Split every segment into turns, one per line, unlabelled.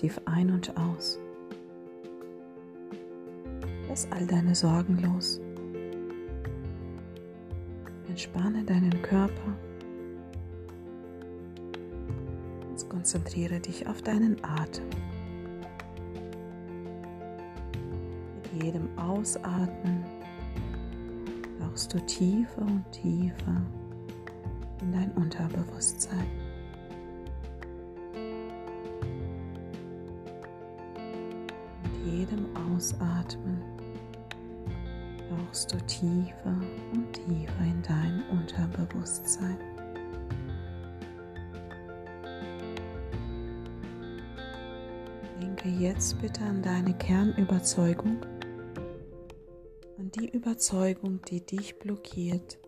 tief ein und aus. Lass all deine Sorgen los. Entspanne deinen Körper. Und konzentriere dich auf deinen Atem. Mit jedem Ausatmen tauchst du tiefer und tiefer in dein Unterbewusstsein. Jedem Ausatmen tauchst du tiefer und tiefer in dein Unterbewusstsein. Denke jetzt bitte an deine Kernüberzeugung, an die Überzeugung, die dich blockiert,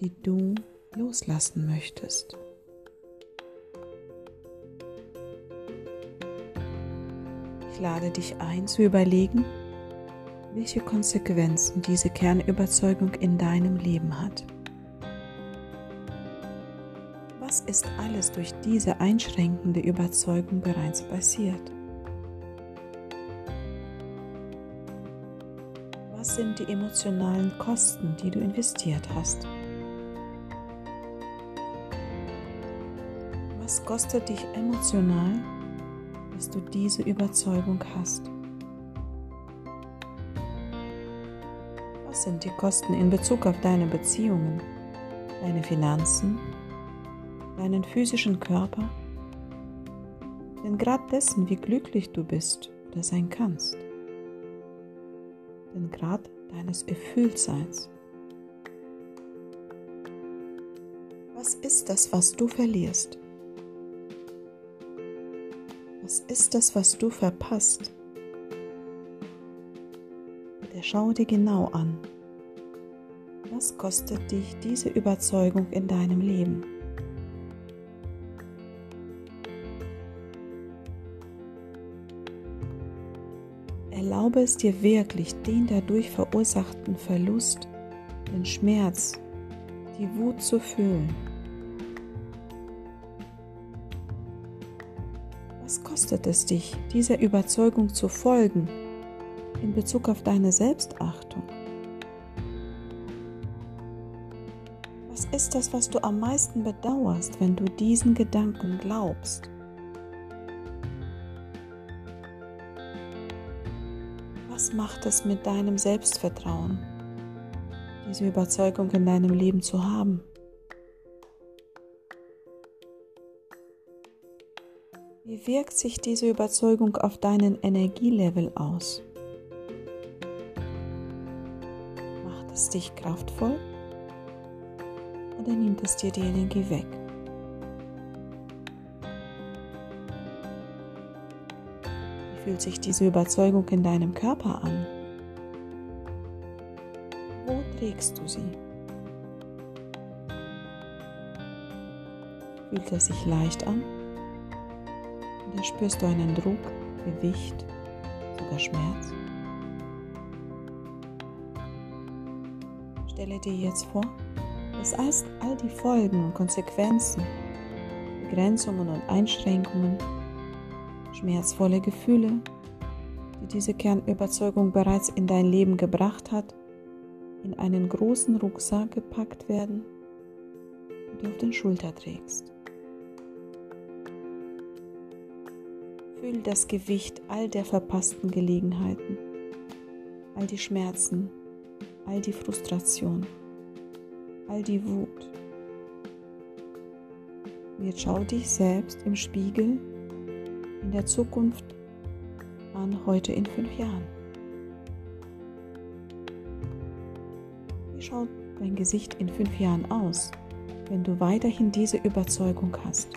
die du loslassen möchtest. Lade dich ein zu überlegen, welche Konsequenzen diese Kernüberzeugung in deinem Leben hat. Was ist alles durch diese einschränkende Überzeugung bereits passiert? Was sind die emotionalen Kosten, die du investiert hast? Was kostet dich emotional, dass du diese Überzeugung hast? Was sind die Kosten in Bezug auf deine Beziehungen, deine Finanzen, deinen physischen Körper? Den Grad dessen, wie glücklich du bist oder sein kannst. Den Grad deines Erfülltseins. Was ist das, was du verlierst? Ist das, was du verpasst? Schau dir genau an. Was kostet dich diese Überzeugung in deinem Leben? Erlaube es dir wirklich, den dadurch verursachten Verlust, den Schmerz, die Wut zu fühlen. Kostet es dich, dieser Überzeugung zu folgen in Bezug auf deine Selbstachtung? Was ist das, was du am meisten bedauerst, wenn du diesen Gedanken glaubst? Was macht es mit deinem Selbstvertrauen, diese Überzeugung in deinem Leben zu haben? Wie wirkt sich diese Überzeugung auf deinen Energielevel aus? Macht es dich kraftvoll oder nimmt es dir die Energie weg? Wie fühlt sich diese Überzeugung in deinem Körper an? Wo trägst du sie? Fühlt es sich leicht an? Oder spürst du einen Druck, Gewicht, sogar Schmerz? Stelle dir jetzt vor, dass all die Folgen und Konsequenzen, Begrenzungen und Einschränkungen, schmerzvolle Gefühle, die diese Kernüberzeugung bereits in dein Leben gebracht hat, in einen großen Rucksack gepackt werden und du auf den Schulter trägst. Fühl das Gewicht all der verpassten Gelegenheiten, all die Schmerzen, all die Frustration, all die Wut. Jetzt schau dich selbst im Spiegel in der Zukunft an, heute in fünf Jahren. Wie schaut dein Gesicht in fünf Jahren aus, wenn du weiterhin diese Überzeugung hast?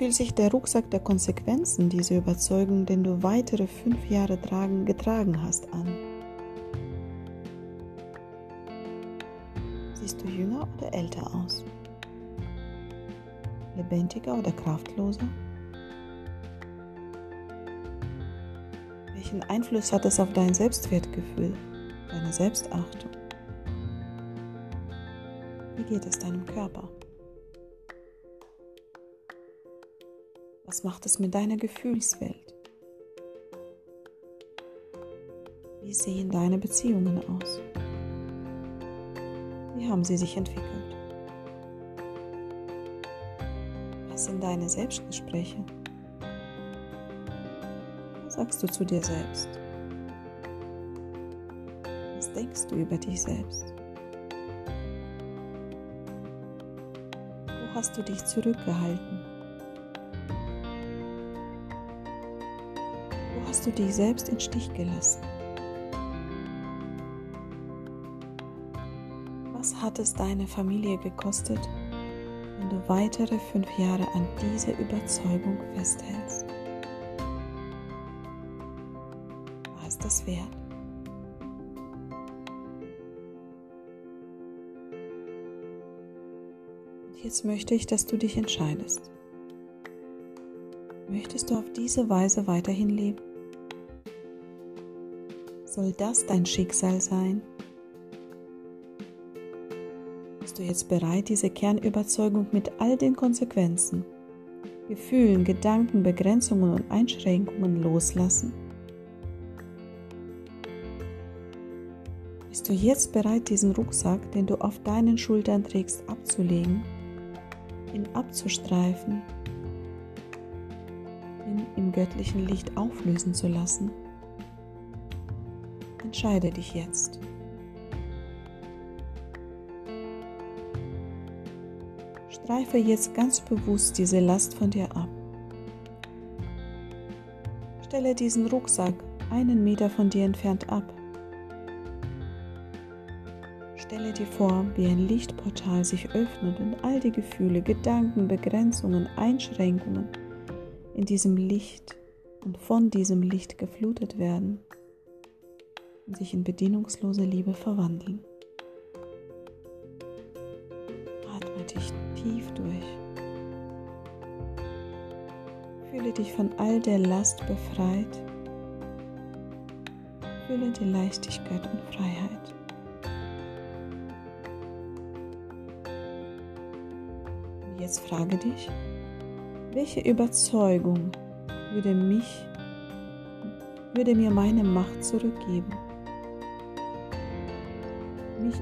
Fühlt sich der Rucksack der Konsequenzen dieser Überzeugung, den du weitere fünf Jahre tragen, getragen hast, an? Siehst du jünger oder älter aus? Lebendiger oder kraftloser? Welchen Einfluss hat es auf dein Selbstwertgefühl, deine Selbstachtung? Wie geht es deinem Körper? Was macht es mit deiner Gefühlswelt? Wie sehen deine Beziehungen aus? Wie haben sie sich entwickelt? Was sind deine Selbstgespräche? Was sagst du zu dir selbst? Was denkst du über dich selbst? Wo hast du dich zurückgehalten? Hast du dich selbst in Stich gelassen? Was hat es deine Familie gekostet, wenn du weitere fünf Jahre an dieser Überzeugung festhältst? War es das wert? Jetzt möchte ich, dass du dich entscheidest. Möchtest du auf diese Weise weiterhin leben? Soll das dein Schicksal sein? Bist du jetzt bereit, diese Kernüberzeugung mit all den Konsequenzen, Gefühlen, Gedanken, Begrenzungen und Einschränkungen loslassen? Bist du jetzt bereit, diesen Rucksack, den du auf deinen Schultern trägst, abzulegen, ihn abzustreifen, ihn im göttlichen Licht auflösen zu lassen? Entscheide dich jetzt. Streife jetzt ganz bewusst diese Last von dir ab. Stelle diesen Rucksack einen Meter von dir entfernt ab. Stelle dir vor, wie ein Lichtportal sich öffnet und all die Gefühle, Gedanken, Begrenzungen, Einschränkungen in diesem Licht und von diesem Licht geflutet werden sich in bedienungslose Liebe verwandeln. Atme dich tief durch. Fühle dich von all der Last befreit. Fühle die Leichtigkeit und Freiheit. Und jetzt frage dich, welche Überzeugung würde mich, würde mir meine Macht zurückgeben,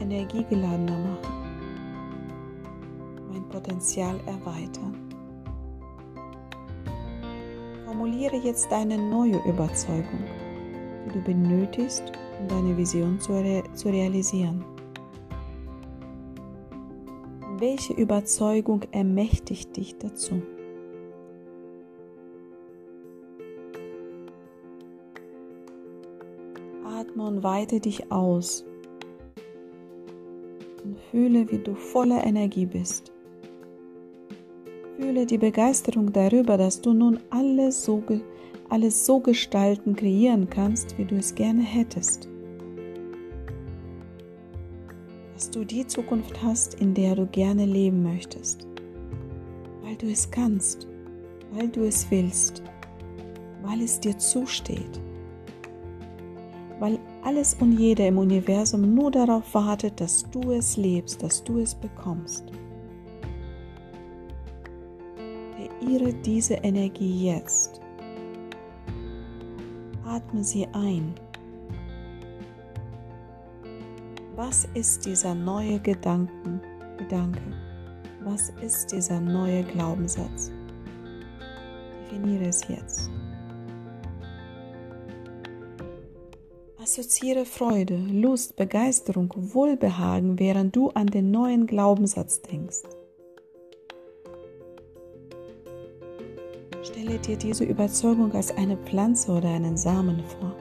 energiegeladener machen? Potenzial erweitern. Formuliere jetzt deine neue Überzeugung, die du benötigst, um deine Vision zu, re zu realisieren. Welche Überzeugung ermächtigt dich dazu? Atme und weite dich aus fühle, wie du voller Energie bist. Fühle die Begeisterung darüber, dass du nun alles so, alles so gestalten, kreieren kannst, wie du es gerne hättest. Dass du die Zukunft hast, in der du gerne leben möchtest. Weil du es kannst, weil du es willst, weil es dir zusteht. Alles und jeder im Universum nur darauf wartet, dass du es lebst, dass du es bekommst. Kreiere diese Energie jetzt. Atme sie ein. Was ist dieser neue Gedanken, Gedanke? Was ist dieser neue Glaubenssatz? Definiere es jetzt. Assoziiere Freude, Lust, Begeisterung, Wohlbehagen, während du an den neuen Glaubenssatz denkst. Stelle dir diese Überzeugung als eine Pflanze oder einen Samen vor.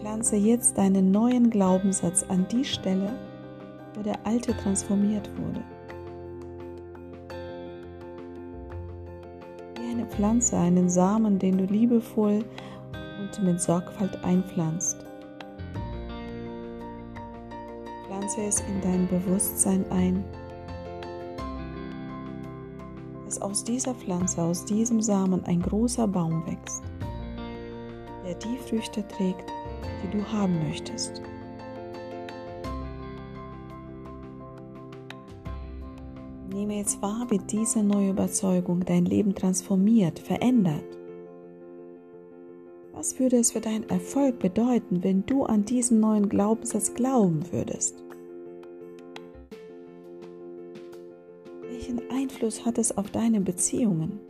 Pflanze jetzt deinen neuen Glaubenssatz an die Stelle, wo der alte transformiert wurde. Wie eine Pflanze, einen Samen, den du liebevoll und mit Sorgfalt einpflanzt. Pflanze es in dein Bewusstsein ein dass aus dieser Pflanze, aus diesem Samen ein großer Baum wächst, der die Früchte trägt, die du haben möchtest. Nehme jetzt wahr, wie diese neue Überzeugung dein Leben transformiert, verändert. Was würde es für deinen Erfolg bedeuten, wenn du an diesen neuen Glaubenssatz glauben würdest? Welchen Einfluss hat es auf deine Beziehungen?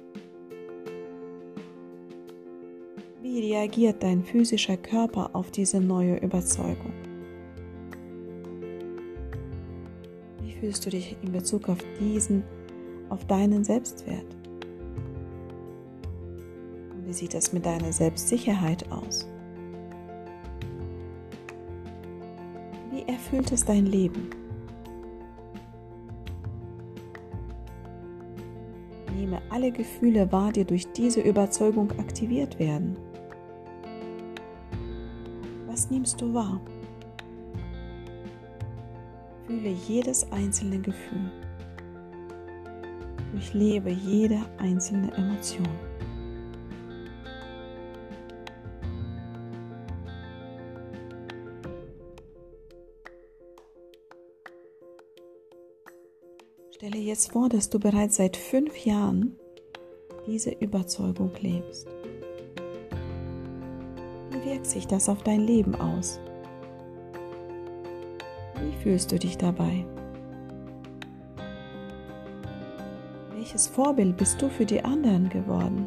Wie reagiert dein physischer Körper auf diese neue Überzeugung? Wie fühlst du dich in Bezug auf diesen, auf deinen Selbstwert? Wie sieht es mit deiner Selbstsicherheit aus? Wie erfüllt es dein Leben? Nehme alle Gefühle wahr, die durch diese Überzeugung aktiviert werden. Was nimmst du wahr? Fühle jedes einzelne Gefühl. Durchlebe jede einzelne Emotion. Stelle jetzt vor, dass du bereits seit fünf Jahren diese Überzeugung lebst. Wie wirkt sich das auf dein Leben aus? Wie fühlst du dich dabei? Welches Vorbild bist du für die anderen geworden?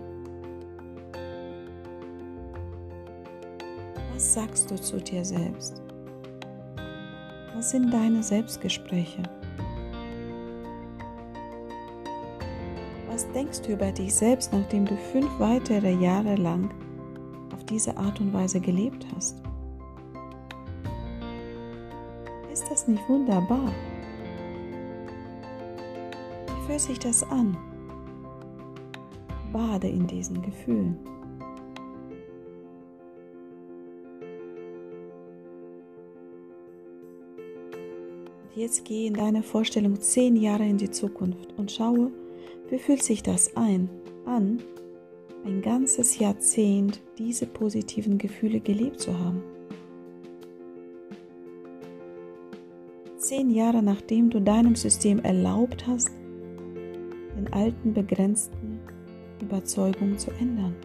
Was sagst du zu dir selbst? Was sind deine Selbstgespräche? Was denkst du über dich selbst, nachdem du fünf weitere Jahre lang auf diese Art und Weise gelebt hast? Ist das nicht wunderbar? Wie fühlt sich das an? Bade in diesen Gefühlen. Jetzt geh in deiner Vorstellung zehn Jahre in die Zukunft und schaue, wie fühlt sich das ein, an, ein ganzes Jahrzehnt diese positiven Gefühle gelebt zu haben? Zehn Jahre nachdem du deinem System erlaubt hast, den alten begrenzten Überzeugungen zu ändern.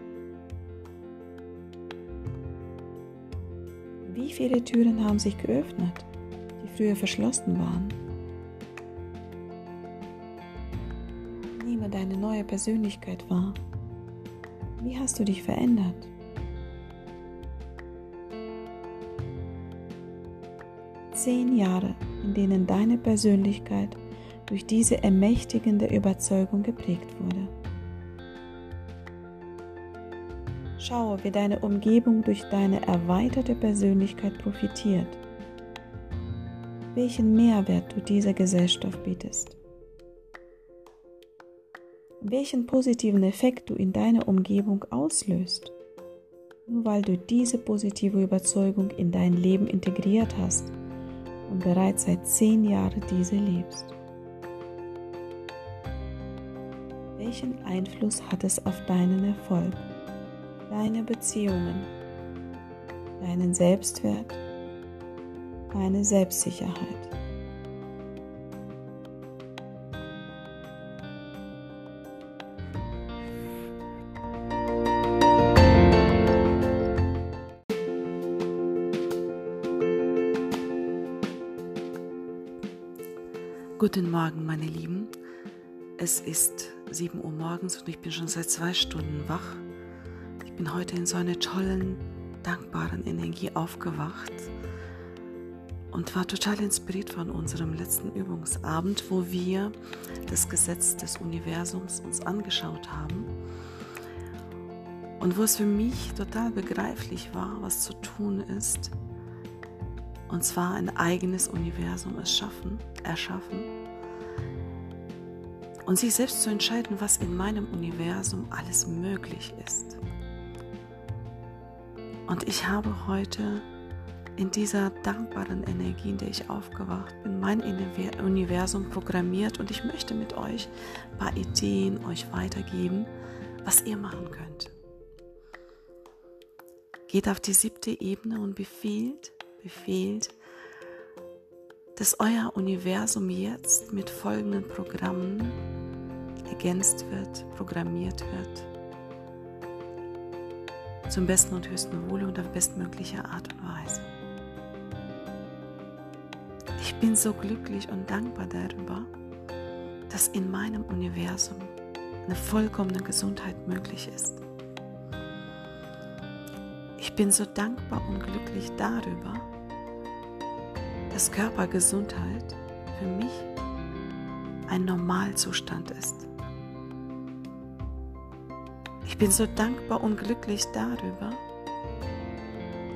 Wie viele Türen haben sich geöffnet, die früher verschlossen waren? Neue Persönlichkeit wahr. Wie hast du dich verändert? Zehn Jahre, in denen deine Persönlichkeit durch diese ermächtigende Überzeugung geprägt wurde. Schaue, wie deine Umgebung durch deine erweiterte Persönlichkeit profitiert, welchen Mehrwert du dieser Gesellschaft bietest welchen positiven Effekt du in deiner Umgebung auslöst, nur weil du diese positive Überzeugung in dein Leben integriert hast und bereits seit zehn Jahren diese lebst. Welchen Einfluss hat es auf deinen Erfolg, deine Beziehungen, deinen Selbstwert, deine Selbstsicherheit?
Guten Morgen, meine Lieben. Es ist 7 Uhr morgens und ich bin schon seit zwei Stunden wach. Ich bin heute in so einer tollen, dankbaren Energie aufgewacht und war total inspiriert von unserem letzten Übungsabend, wo wir das Gesetz des Universums uns angeschaut haben und wo es für mich total begreiflich war, was zu tun ist, und zwar ein eigenes Universum erschaffen, erschaffen und sich selbst zu entscheiden, was in meinem Universum alles möglich ist. Und ich habe heute in dieser dankbaren Energie, in der ich aufgewacht bin, mein Universum programmiert und ich möchte mit euch ein paar Ideen euch weitergeben, was ihr machen könnt. Geht auf die siebte Ebene und befiehlt, befehlt, dass euer Universum jetzt mit folgenden Programmen ergänzt wird, programmiert wird. Zum besten und höchsten Wohle und auf bestmögliche Art und Weise. Ich bin so glücklich und dankbar darüber, dass in meinem Universum eine vollkommene Gesundheit möglich ist. Ich bin so dankbar und glücklich darüber, dass Körpergesundheit für mich ein Normalzustand ist. Ich bin so dankbar und glücklich darüber,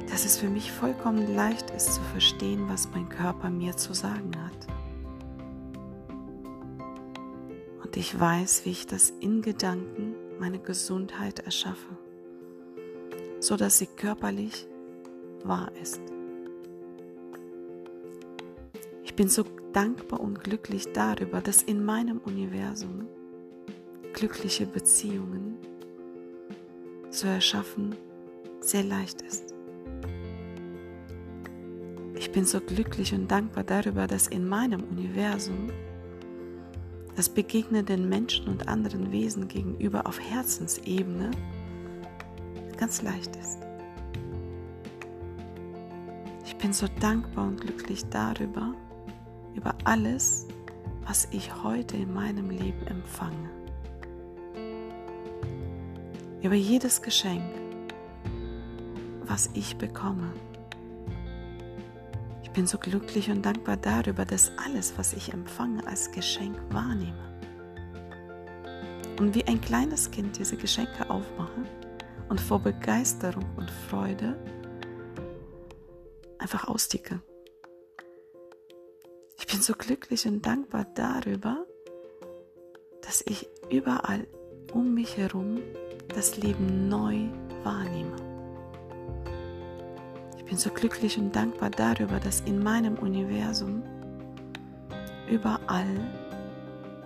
dass es für mich vollkommen leicht ist zu verstehen, was mein Körper mir zu sagen hat. Und ich weiß, wie ich das in Gedanken meine Gesundheit erschaffe, so dass sie körperlich wahr ist. Ich bin so dankbar und glücklich darüber, dass in meinem Universum glückliche Beziehungen zu erschaffen sehr leicht ist. Ich bin so glücklich und dankbar darüber, dass in meinem Universum das Begegnen den Menschen und anderen Wesen gegenüber auf Herzensebene ganz leicht ist. Ich bin so dankbar und glücklich darüber, über alles, was ich heute in meinem Leben empfange. Über jedes Geschenk, was ich bekomme. Ich bin so glücklich und dankbar darüber, dass alles, was ich empfange, als Geschenk wahrnehme. Und wie ein kleines Kind diese Geschenke aufmache und vor Begeisterung und Freude einfach austicke. Ich bin so glücklich und dankbar darüber, dass ich überall um mich herum das Leben neu wahrnehme. Ich bin so glücklich und dankbar darüber, dass in meinem Universum überall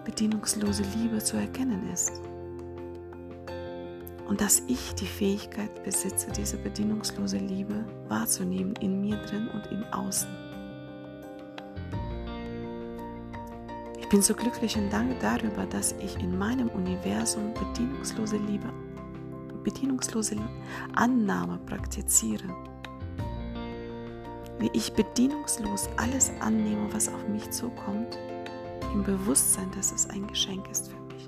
bedienungslose Liebe zu erkennen ist. Und dass ich die Fähigkeit besitze, diese bedienungslose Liebe wahrzunehmen in mir drin und im Außen. bin so glücklich und danke darüber, dass ich in meinem Universum bedienungslose Liebe, bedienungslose Annahme praktiziere. Wie ich bedienungslos alles annehme, was auf mich zukommt, im Bewusstsein, dass es ein Geschenk ist für mich.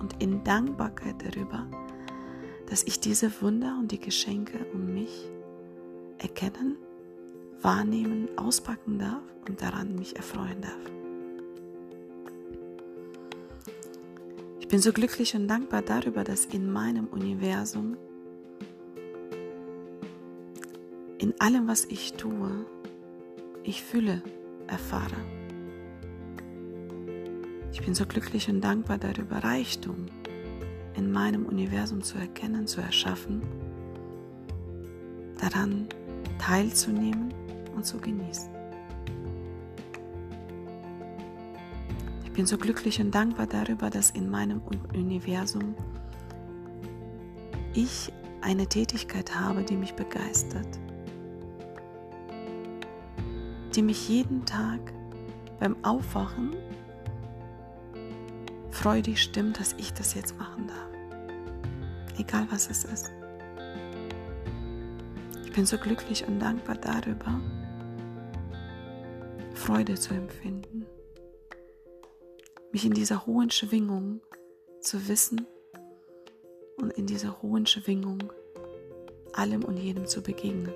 Und in Dankbarkeit darüber, dass ich diese Wunder und die Geschenke um mich erkennen, wahrnehmen, auspacken darf und daran mich erfreuen darf. Ich bin so glücklich und dankbar darüber, dass in meinem Universum, in allem, was ich tue, ich Fülle erfahre. Ich bin so glücklich und dankbar darüber, Reichtum in meinem Universum zu erkennen, zu erschaffen, daran teilzunehmen und zu genießen. bin so glücklich und dankbar darüber, dass in meinem Universum ich eine Tätigkeit habe, die mich begeistert, die mich jeden Tag beim Aufwachen freudig stimmt, dass ich das jetzt machen darf. Egal was es ist. Ich bin so glücklich und dankbar darüber, Freude zu empfinden mich in dieser hohen Schwingung zu wissen und in dieser hohen Schwingung allem und jedem zu begegnen.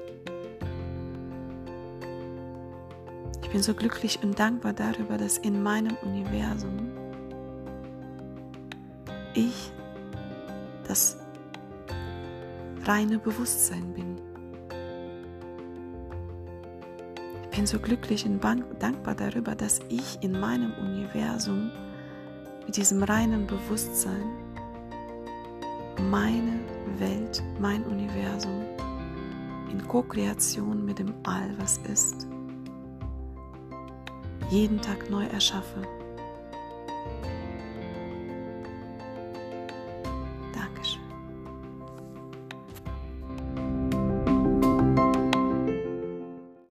Ich bin so glücklich und dankbar darüber, dass in meinem Universum ich das reine Bewusstsein bin. bin so glücklich und dankbar darüber, dass ich in meinem Universum mit diesem reinen Bewusstsein meine Welt, mein Universum in Co-Kreation mit dem All, was ist, jeden Tag neu erschaffe.